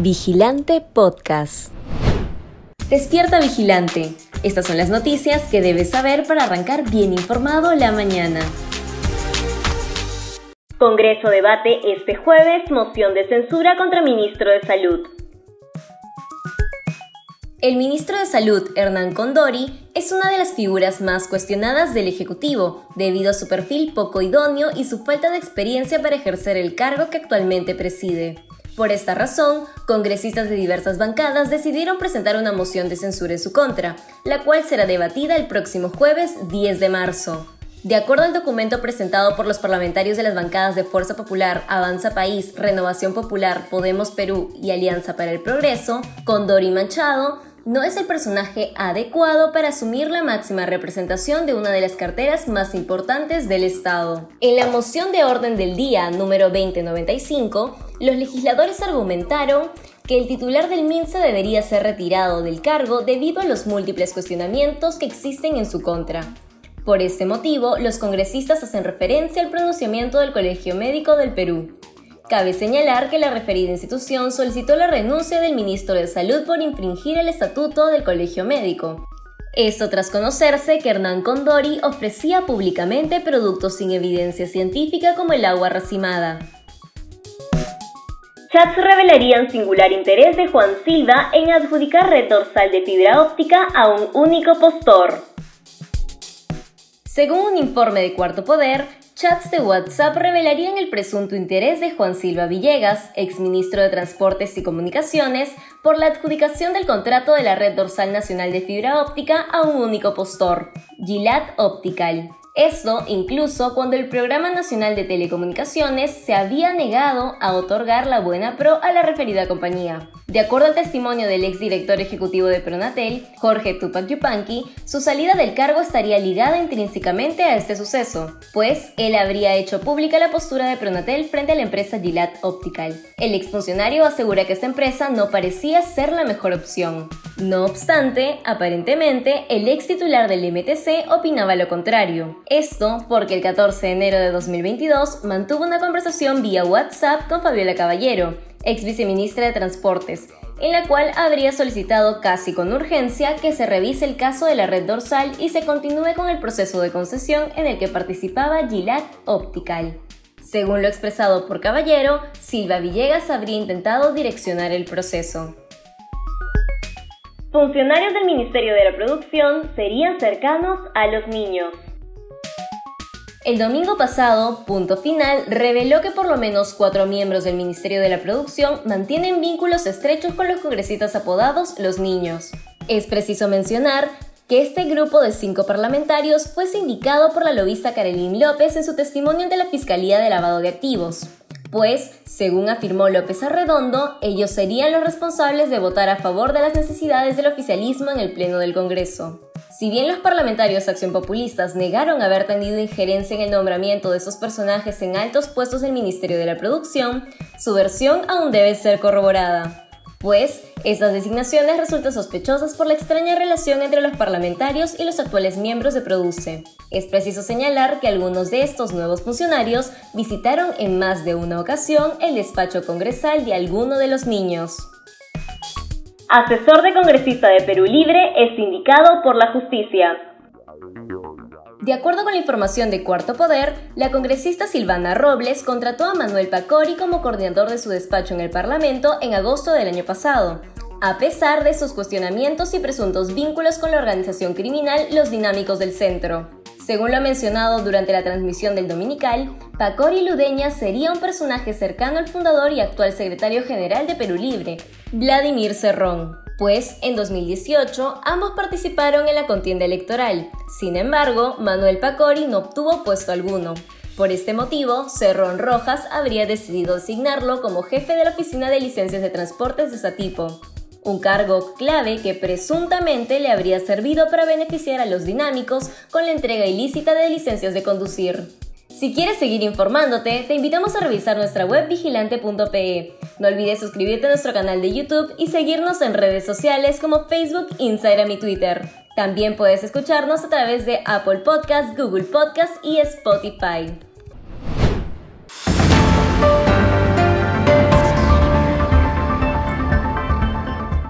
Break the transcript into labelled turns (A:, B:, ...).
A: Vigilante Podcast. Despierta Vigilante. Estas son las noticias que debes saber para arrancar bien informado la mañana.
B: Congreso debate este jueves moción de censura contra ministro de Salud.
A: El ministro de Salud, Hernán Condori, es una de las figuras más cuestionadas del Ejecutivo, debido a su perfil poco idóneo y su falta de experiencia para ejercer el cargo que actualmente preside. Por esta razón, congresistas de diversas bancadas decidieron presentar una moción de censura en su contra, la cual será debatida el próximo jueves 10 de marzo. De acuerdo al documento presentado por los parlamentarios de las bancadas de Fuerza Popular, Avanza País, Renovación Popular, Podemos Perú y Alianza para el Progreso, Condori Manchado no es el personaje adecuado para asumir la máxima representación de una de las carteras más importantes del Estado. En la moción de orden del día número 2095, los legisladores argumentaron que el titular del MINSA debería ser retirado del cargo debido a los múltiples cuestionamientos que existen en su contra. Por este motivo, los congresistas hacen referencia al pronunciamiento del Colegio Médico del Perú, Cabe señalar que la referida institución solicitó la renuncia del ministro de Salud por infringir el estatuto del Colegio Médico. Esto tras conocerse que Hernán Condori ofrecía públicamente productos sin evidencia científica como el agua racimada.
B: Chats revelarían singular interés de Juan Silva en adjudicar red dorsal de fibra óptica a un único postor.
A: Según un informe de Cuarto Poder, Chats de WhatsApp revelarían el presunto interés de Juan Silva Villegas, exministro de Transportes y Comunicaciones, por la adjudicación del contrato de la Red Dorsal Nacional de Fibra Óptica a un único postor, Gilat Optical. Esto incluso cuando el Programa Nacional de Telecomunicaciones se había negado a otorgar la buena pro a la referida compañía. De acuerdo al testimonio del exdirector ejecutivo de Pronatel, Jorge Tupac Yupanqui, su salida del cargo estaría ligada intrínsecamente a este suceso, pues él habría hecho pública la postura de Pronatel frente a la empresa Gilat Optical. El exfuncionario asegura que esta empresa no parecía ser la mejor opción. No obstante, aparentemente, el ex titular del MTC opinaba lo contrario. Esto porque el 14 de enero de 2022 mantuvo una conversación vía WhatsApp con Fabiola Caballero, ex viceministra de Transportes, en la cual habría solicitado casi con urgencia que se revise el caso de la red dorsal y se continúe con el proceso de concesión en el que participaba Gilat Optical. Según lo expresado por Caballero, Silva Villegas habría intentado direccionar el proceso.
B: Funcionarios del Ministerio de la Producción serían cercanos a los niños.
A: El domingo pasado, Punto Final reveló que por lo menos cuatro miembros del Ministerio de la Producción mantienen vínculos estrechos con los congresistas apodados Los Niños. Es preciso mencionar que este grupo de cinco parlamentarios fue sindicado por la lobista Carolín López en su testimonio ante la Fiscalía de Lavado de Activos pues, según afirmó López Arredondo, ellos serían los responsables de votar a favor de las necesidades del oficialismo en el Pleno del Congreso. Si bien los parlamentarios acción populistas negaron haber tenido injerencia en el nombramiento de esos personajes en altos puestos del Ministerio de la Producción, su versión aún debe ser corroborada pues estas designaciones resultan sospechosas por la extraña relación entre los parlamentarios y los actuales miembros de Produce. Es preciso señalar que algunos de estos nuevos funcionarios visitaron en más de una ocasión el despacho congresal de alguno de los niños.
B: Asesor de congresista de Perú Libre es indicado por la justicia.
A: De acuerdo con la información de Cuarto Poder, la congresista Silvana Robles contrató a Manuel Pacori como coordinador de su despacho en el Parlamento en agosto del año pasado, a pesar de sus cuestionamientos y presuntos vínculos con la organización criminal Los Dinámicos del Centro. Según lo mencionado durante la transmisión del Dominical, Pacori Ludeña sería un personaje cercano al fundador y actual secretario general de Perú Libre, Vladimir Cerrón pues en 2018 ambos participaron en la contienda electoral. Sin embargo, Manuel Pacori no obtuvo puesto alguno. Por este motivo, Cerrón Rojas habría decidido asignarlo como jefe de la Oficina de Licencias de Transportes de Satipo, un cargo clave que presuntamente le habría servido para beneficiar a los dinámicos con la entrega ilícita de licencias de conducir. Si quieres seguir informándote, te invitamos a revisar nuestra web vigilante.pe. No olvides suscribirte a nuestro canal de YouTube y seguirnos en redes sociales como Facebook, Instagram y Twitter. También puedes escucharnos a través de Apple Podcasts, Google Podcasts y Spotify.